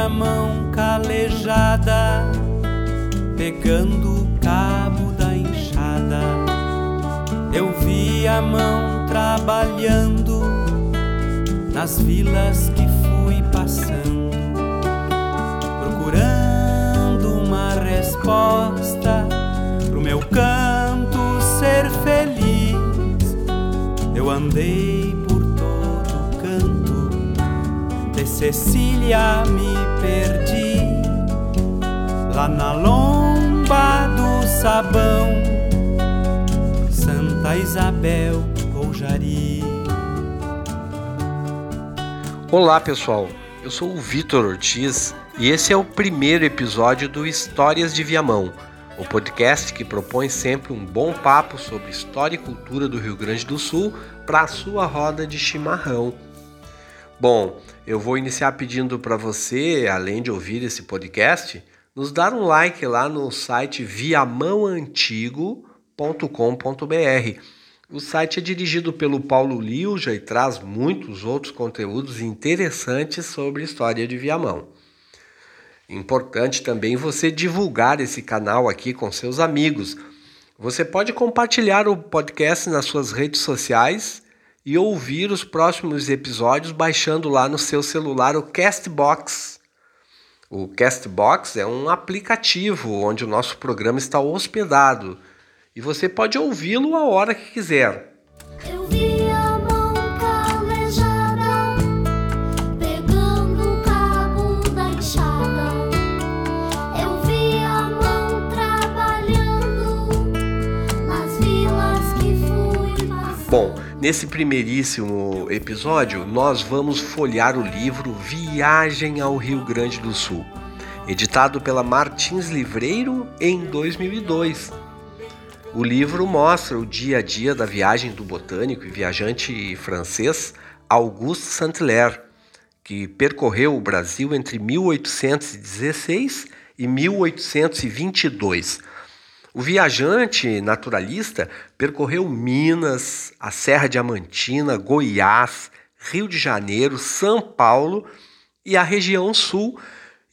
a mão calejada, pegando o cabo da enxada. Eu vi a mão trabalhando nas vilas que fui passando, procurando uma resposta pro meu canto ser feliz. Eu andei de Cecília me perdi lá na lomba do sabão, Santa Isabel ou Jari. Olá pessoal, eu sou o Vitor Ortiz e esse é o primeiro episódio do Histórias de Viamão, o podcast que propõe sempre um bom papo sobre história e cultura do Rio Grande do Sul para a sua roda de chimarrão. Bom, eu vou iniciar pedindo para você, além de ouvir esse podcast, nos dar um like lá no site viamãoantigo.com.br. O site é dirigido pelo Paulo Lilja e traz muitos outros conteúdos interessantes sobre história de Viamão. Importante também você divulgar esse canal aqui com seus amigos. Você pode compartilhar o podcast nas suas redes sociais e ouvir os próximos episódios baixando lá no seu celular o Castbox. O Castbox é um aplicativo onde o nosso programa está hospedado e você pode ouvi-lo a hora que quiser. Nesse primeiríssimo episódio, nós vamos folhear o livro Viagem ao Rio Grande do Sul, editado pela Martins Livreiro em 2002. O livro mostra o dia a dia da viagem do botânico e viajante francês Auguste Saint-Hilaire, que percorreu o Brasil entre 1816 e 1822 o viajante naturalista percorreu Minas, a Serra Diamantina, Goiás, Rio de Janeiro, São Paulo e a região sul,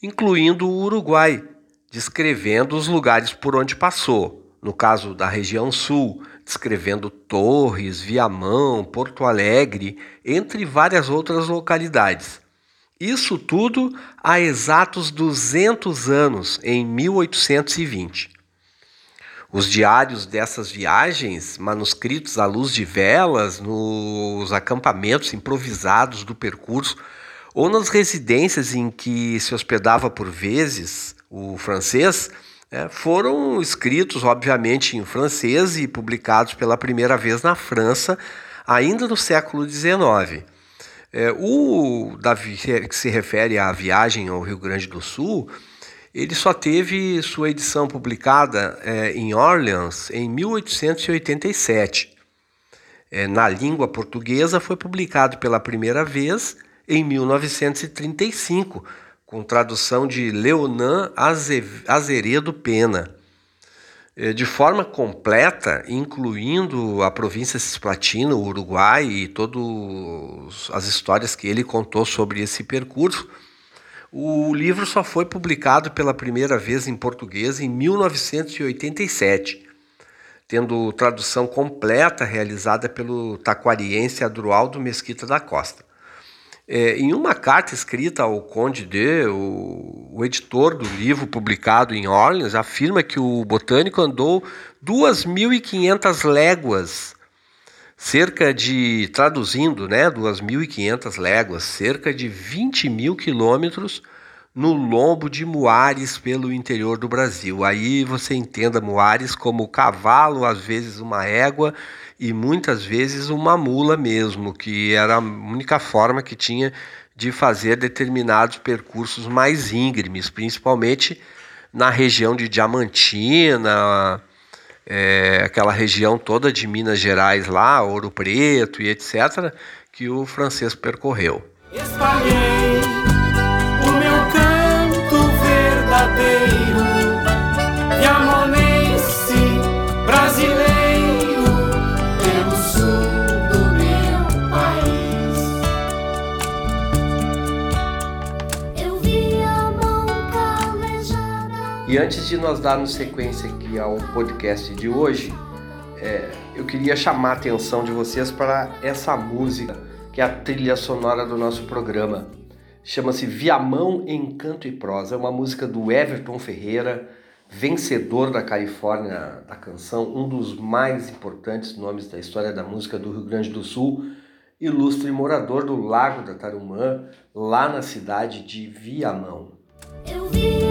incluindo o Uruguai, descrevendo os lugares por onde passou. No caso da região sul, descrevendo Torres, Viamão, Porto Alegre, entre várias outras localidades. Isso tudo há exatos 200 anos, em 1820. Os diários dessas viagens, manuscritos à luz de velas, nos acampamentos improvisados do percurso, ou nas residências em que se hospedava por vezes o francês, é, foram escritos, obviamente, em francês e publicados pela primeira vez na França, ainda no século XIX. É, o Davi, que se refere à viagem ao Rio Grande do Sul, ele só teve sua edição publicada é, em Orleans em 1887. É, na língua portuguesa, foi publicado pela primeira vez em 1935, com tradução de Leonan Azeredo Pena. É, de forma completa, incluindo a província cisplatina, o Uruguai e todas as histórias que ele contou sobre esse percurso, o livro só foi publicado pela primeira vez em português em 1987, tendo tradução completa realizada pelo taquariense Adroaldo Mesquita da Costa. É, em uma carta escrita ao Conde de, o, o, editor do livro publicado em Orleans afirma que o botânico andou 2.500 léguas cerca de, traduzindo, né, 2.500 léguas, cerca de 20 mil quilômetros no lombo de Muares pelo interior do Brasil. Aí você entenda Muares como cavalo, às vezes uma égua e muitas vezes uma mula mesmo, que era a única forma que tinha de fazer determinados percursos mais íngremes, principalmente na região de Diamantina, é, aquela região toda de Minas Gerais lá, Ouro Preto e etc., que o francês percorreu. Espalhei o meu canto verdadeiro, Yamonense, Antes de nós darmos sequência aqui ao podcast de hoje, é, eu queria chamar a atenção de vocês para essa música, que é a trilha sonora do nosso programa. Chama-se Viamão em Canto e Prosa. É uma música do Everton Ferreira, vencedor da Califórnia da canção, um dos mais importantes nomes da história da música do Rio Grande do Sul, ilustre morador do Lago da Tarumã, lá na cidade de Viamão. Eu vi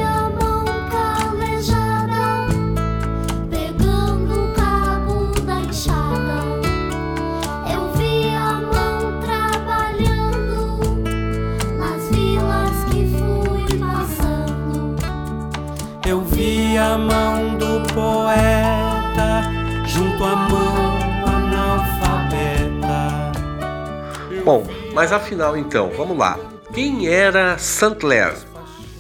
Eu vi a mão do poeta junto à mão analfabeta. Bom, mas afinal então, vamos lá. Quem era Saint-Clair?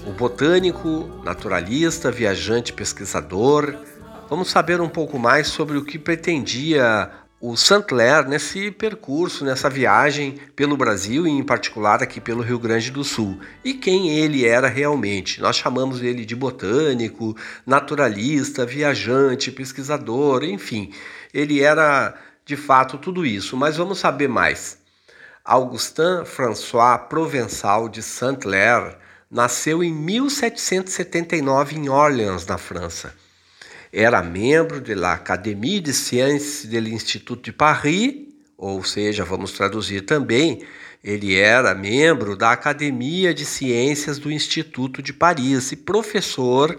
O botânico, naturalista, viajante, pesquisador. Vamos saber um pouco mais sobre o que pretendia o Saint-Clair nesse percurso, nessa viagem pelo Brasil e em particular aqui pelo Rio Grande do Sul. E quem ele era realmente. Nós chamamos ele de botânico, naturalista, viajante, pesquisador, enfim. Ele era de fato tudo isso, mas vamos saber mais. Augustin François Provençal de Saint-Clair nasceu em 1779 em Orleans, na França. Era membro da Académie de Sciences de l'Institut de Paris, ou seja, vamos traduzir também, ele era membro da Academia de Ciências do Instituto de Paris e professor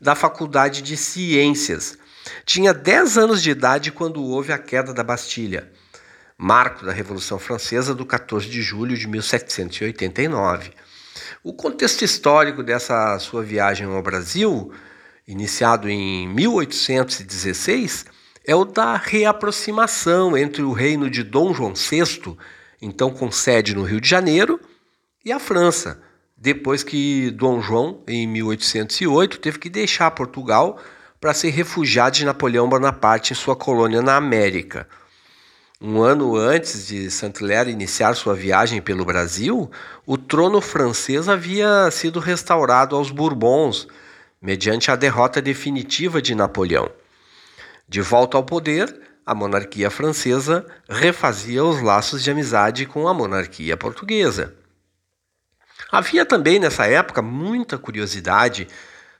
da Faculdade de Ciências. Tinha 10 anos de idade quando houve a queda da Bastilha, marco da Revolução Francesa do 14 de julho de 1789. O contexto histórico dessa sua viagem ao Brasil, iniciado em 1816, é o da reaproximação entre o reino de Dom João VI, então com sede no Rio de Janeiro, e a França, depois que Dom João, em 1808, teve que deixar Portugal para ser refugiado de Napoleão Bonaparte em sua colônia na América. Um ano antes de Saint-Hilaire iniciar sua viagem pelo Brasil, o trono francês havia sido restaurado aos Bourbons, mediante a derrota definitiva de Napoleão. De volta ao poder, a monarquia francesa refazia os laços de amizade com a monarquia portuguesa. Havia também nessa época muita curiosidade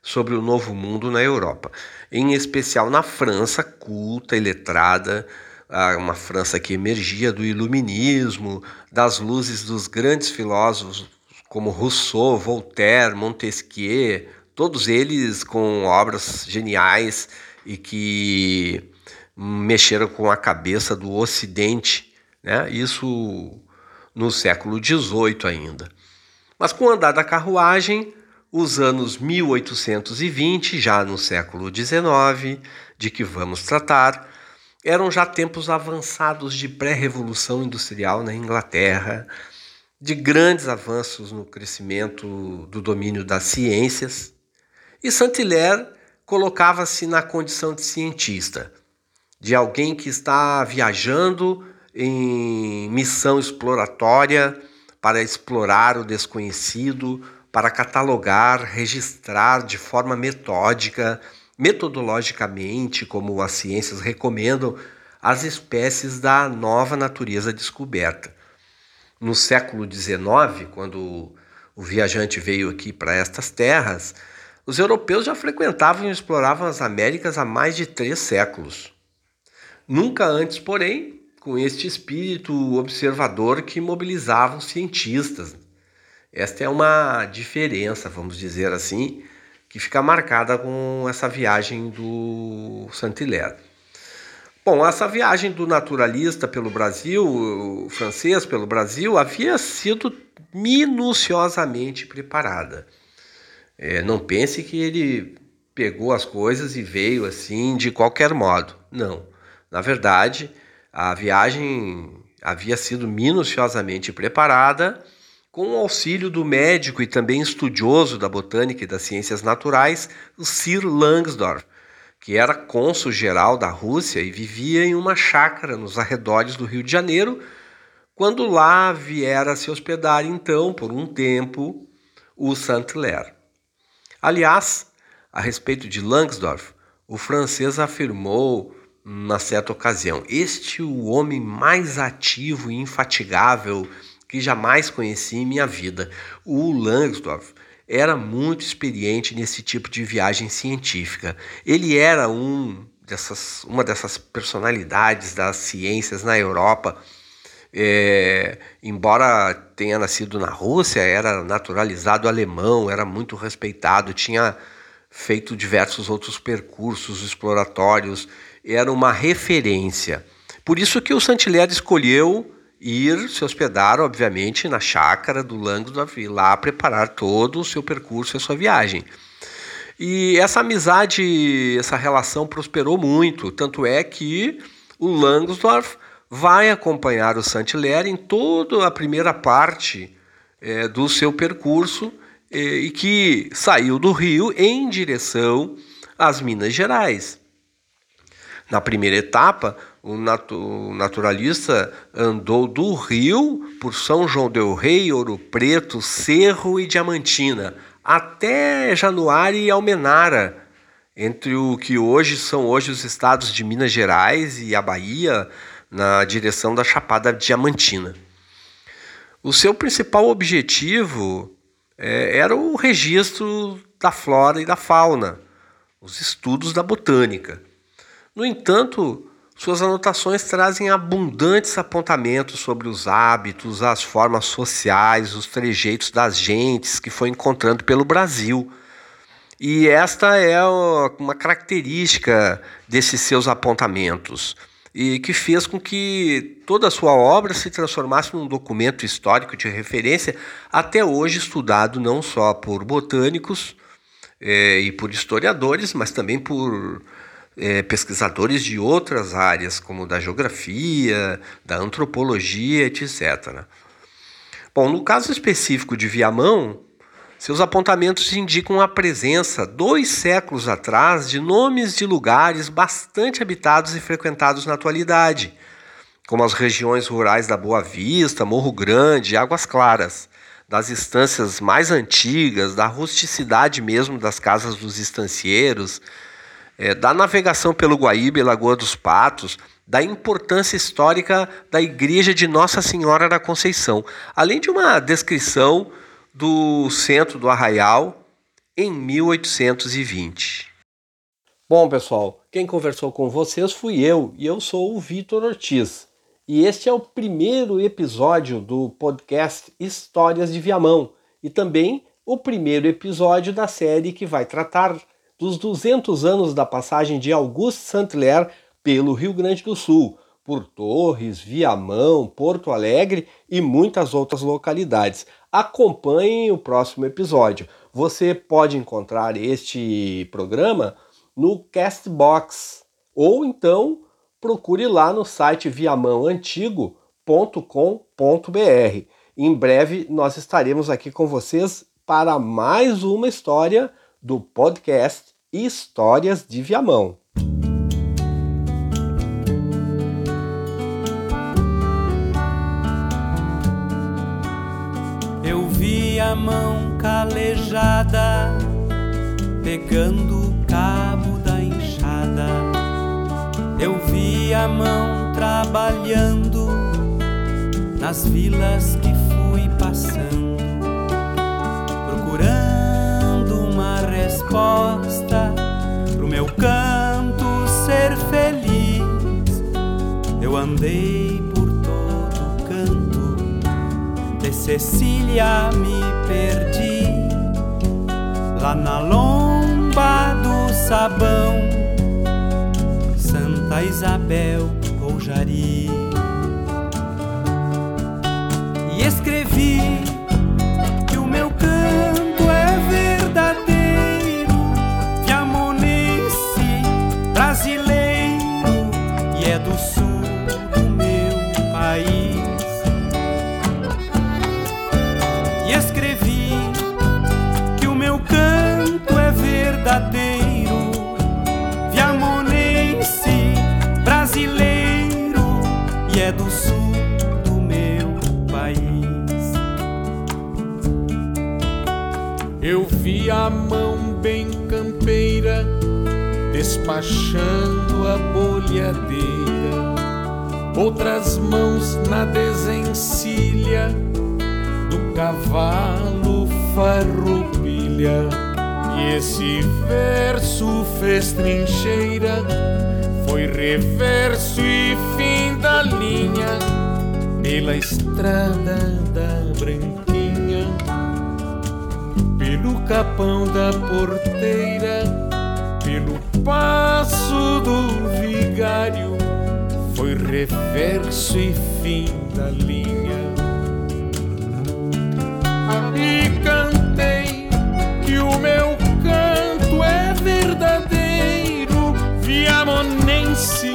sobre o novo mundo na Europa, em especial na França culta e letrada uma França que emergia do iluminismo, das luzes dos grandes filósofos como Rousseau, Voltaire, Montesquieu, todos eles com obras geniais e que mexeram com a cabeça do Ocidente, né? isso no século XVIII ainda. Mas com o andar da carruagem, os anos 1820, já no século XIX, de que vamos tratar, eram já tempos avançados de pré-revolução industrial na Inglaterra, de grandes avanços no crescimento do domínio das ciências, e Saint-Hilaire colocava-se na condição de cientista, de alguém que está viajando em missão exploratória para explorar o desconhecido, para catalogar, registrar de forma metódica metodologicamente, como as ciências recomendam, as espécies da nova natureza descoberta. No século XIX, quando o viajante veio aqui para estas terras, os europeus já frequentavam e exploravam as Américas há mais de três séculos. Nunca antes, porém, com este espírito observador que mobilizava os cientistas. Esta é uma diferença, vamos dizer assim, que fica marcada com essa viagem do Saint-Hilaire. Bom, essa viagem do naturalista pelo Brasil, francês pelo Brasil, havia sido minuciosamente preparada. É, não pense que ele pegou as coisas e veio assim de qualquer modo. Não. Na verdade, a viagem havia sido minuciosamente preparada com o auxílio do médico e também estudioso da botânica e das ciências naturais, Sir Langsdorff, que era cônsul-geral da Rússia e vivia em uma chácara nos arredores do Rio de Janeiro, quando lá viera se hospedar então, por um tempo, o Saint-Hilaire. Aliás, a respeito de Langsdorff, o francês afirmou na certa ocasião: Este o homem mais ativo e infatigável que jamais conheci em minha vida. O Langsdorff era muito experiente nesse tipo de viagem científica. Ele era um dessas, uma dessas personalidades das ciências na Europa. É, embora tenha nascido na Rússia, era naturalizado alemão, era muito respeitado, tinha feito diversos outros percursos exploratórios, era uma referência. Por isso que o Saint-Hilaire escolheu ir se hospedar, obviamente, na chácara do Langsdorff e lá preparar todo o seu percurso e a sua viagem. E essa amizade, essa relação prosperou muito, tanto é que o Langsdorff vai acompanhar o Saint-Hilaire em toda a primeira parte é, do seu percurso é, e que saiu do Rio em direção às Minas Gerais. Na primeira etapa, o, naturalista andou do Rio por São João del Rei, Ouro Preto, Cerro e Diamantina, até Januário e Almenara, entre o que hoje são hoje os estados de Minas Gerais e a Bahia, na direção da Chapada Diamantina. O seu principal objetivo é, era o registro da flora e da fauna, os estudos da botânica. No entanto, suas anotações trazem abundantes apontamentos sobre os hábitos, as formas sociais, os trejeitos das gentes que foi encontrando pelo Brasil. E esta é uma característica desses seus apontamentos e que fez com que toda a sua obra se transformasse num documento histórico de referência, até hoje estudado não só por botânicos é, e por historiadores, mas também por é, pesquisadores de outras áreas, como da geografia, da antropologia, etc. Bom, no caso específico de Viamão, seus apontamentos indicam a presença, dois séculos atrás, de nomes de lugares bastante habitados e frequentados na atualidade, como as regiões rurais da Boa Vista, Morro Grande e Águas Claras, das estâncias mais antigas, da rusticidade mesmo das casas dos estancieiros, é, da navegação pelo Guaíba e Lagoa dos Patos, da importância histórica da Igreja de Nossa Senhora da Conceição, além de uma descrição do centro do Arraial em 1820. Bom, pessoal, quem conversou com vocês fui eu e eu sou o Vitor Ortiz. E este é o primeiro episódio do podcast Histórias de Viamão e também o primeiro episódio da série que vai tratar dos 200 anos da passagem de Auguste Saint-Hilaire pelo Rio Grande do Sul, por Torres, Viamão, Porto Alegre e muitas outras localidades. Acompanhem o próximo episódio. Você pode encontrar este programa no Castbox ou então procure lá no site viamãoantigo.com.br. Em breve nós estaremos aqui com vocês para mais uma história do podcast Histórias de Viamão. Mão calejada, pegando o cabo da enxada. Eu vi a mão trabalhando nas vilas que fui passando, procurando uma resposta pro meu canto ser feliz. Eu andei Cecília me perdi lá na lomba do sabão, Santa Isabel ou Jari. E escrevi que o meu canto é verdadeiro, viamonense, brasileiro e é do sul A mão bem campeira despachando a bolhadeira, outras mãos na desencilha do cavalo farroupilha. E esse verso fez trincheira, foi reverso e fim da linha, pela estrada da branquinha, pelo capão da porteira, pelo passo do vigário, foi reverso e fim da linha. E cantei que o meu canto é verdadeiro, viamonense,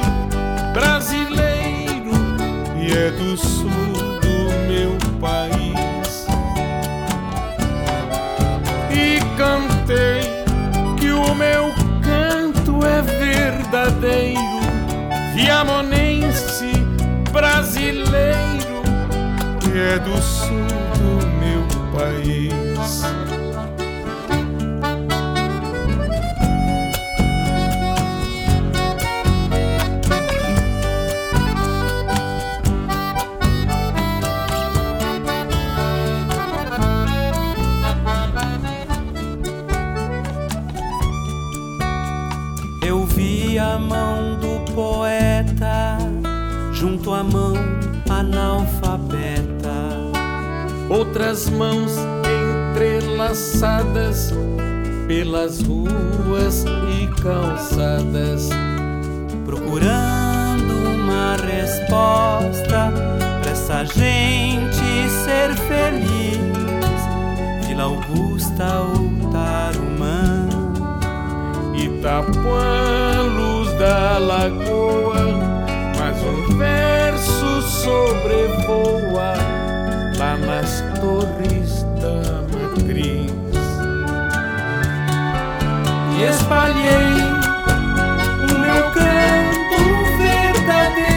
e outras mãos entrelaçadas pelas ruas e calçadas, procurando uma resposta pra essa gente ser feliz. Vila Augusta ou Tarumã, Itapuã, luz da lagoa, mas um verso sobrevoa lá nas torres da matriz. e espalhei o meu canto verdadeiro,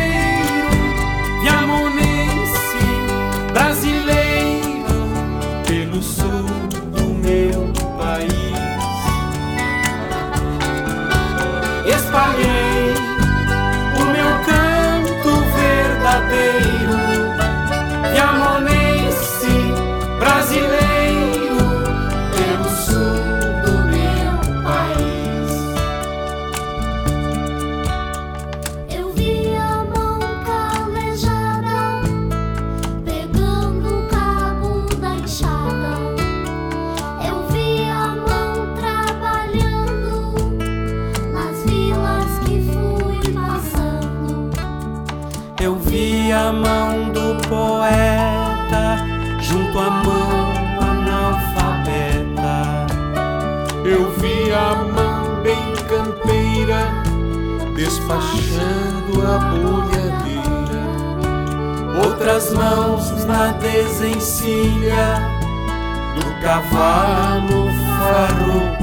poeta junto à mão analfabeta. Eu vi a mão bem campeira despachando a bolhadeira. Outras mãos na desencilha do cavalo farroupilha.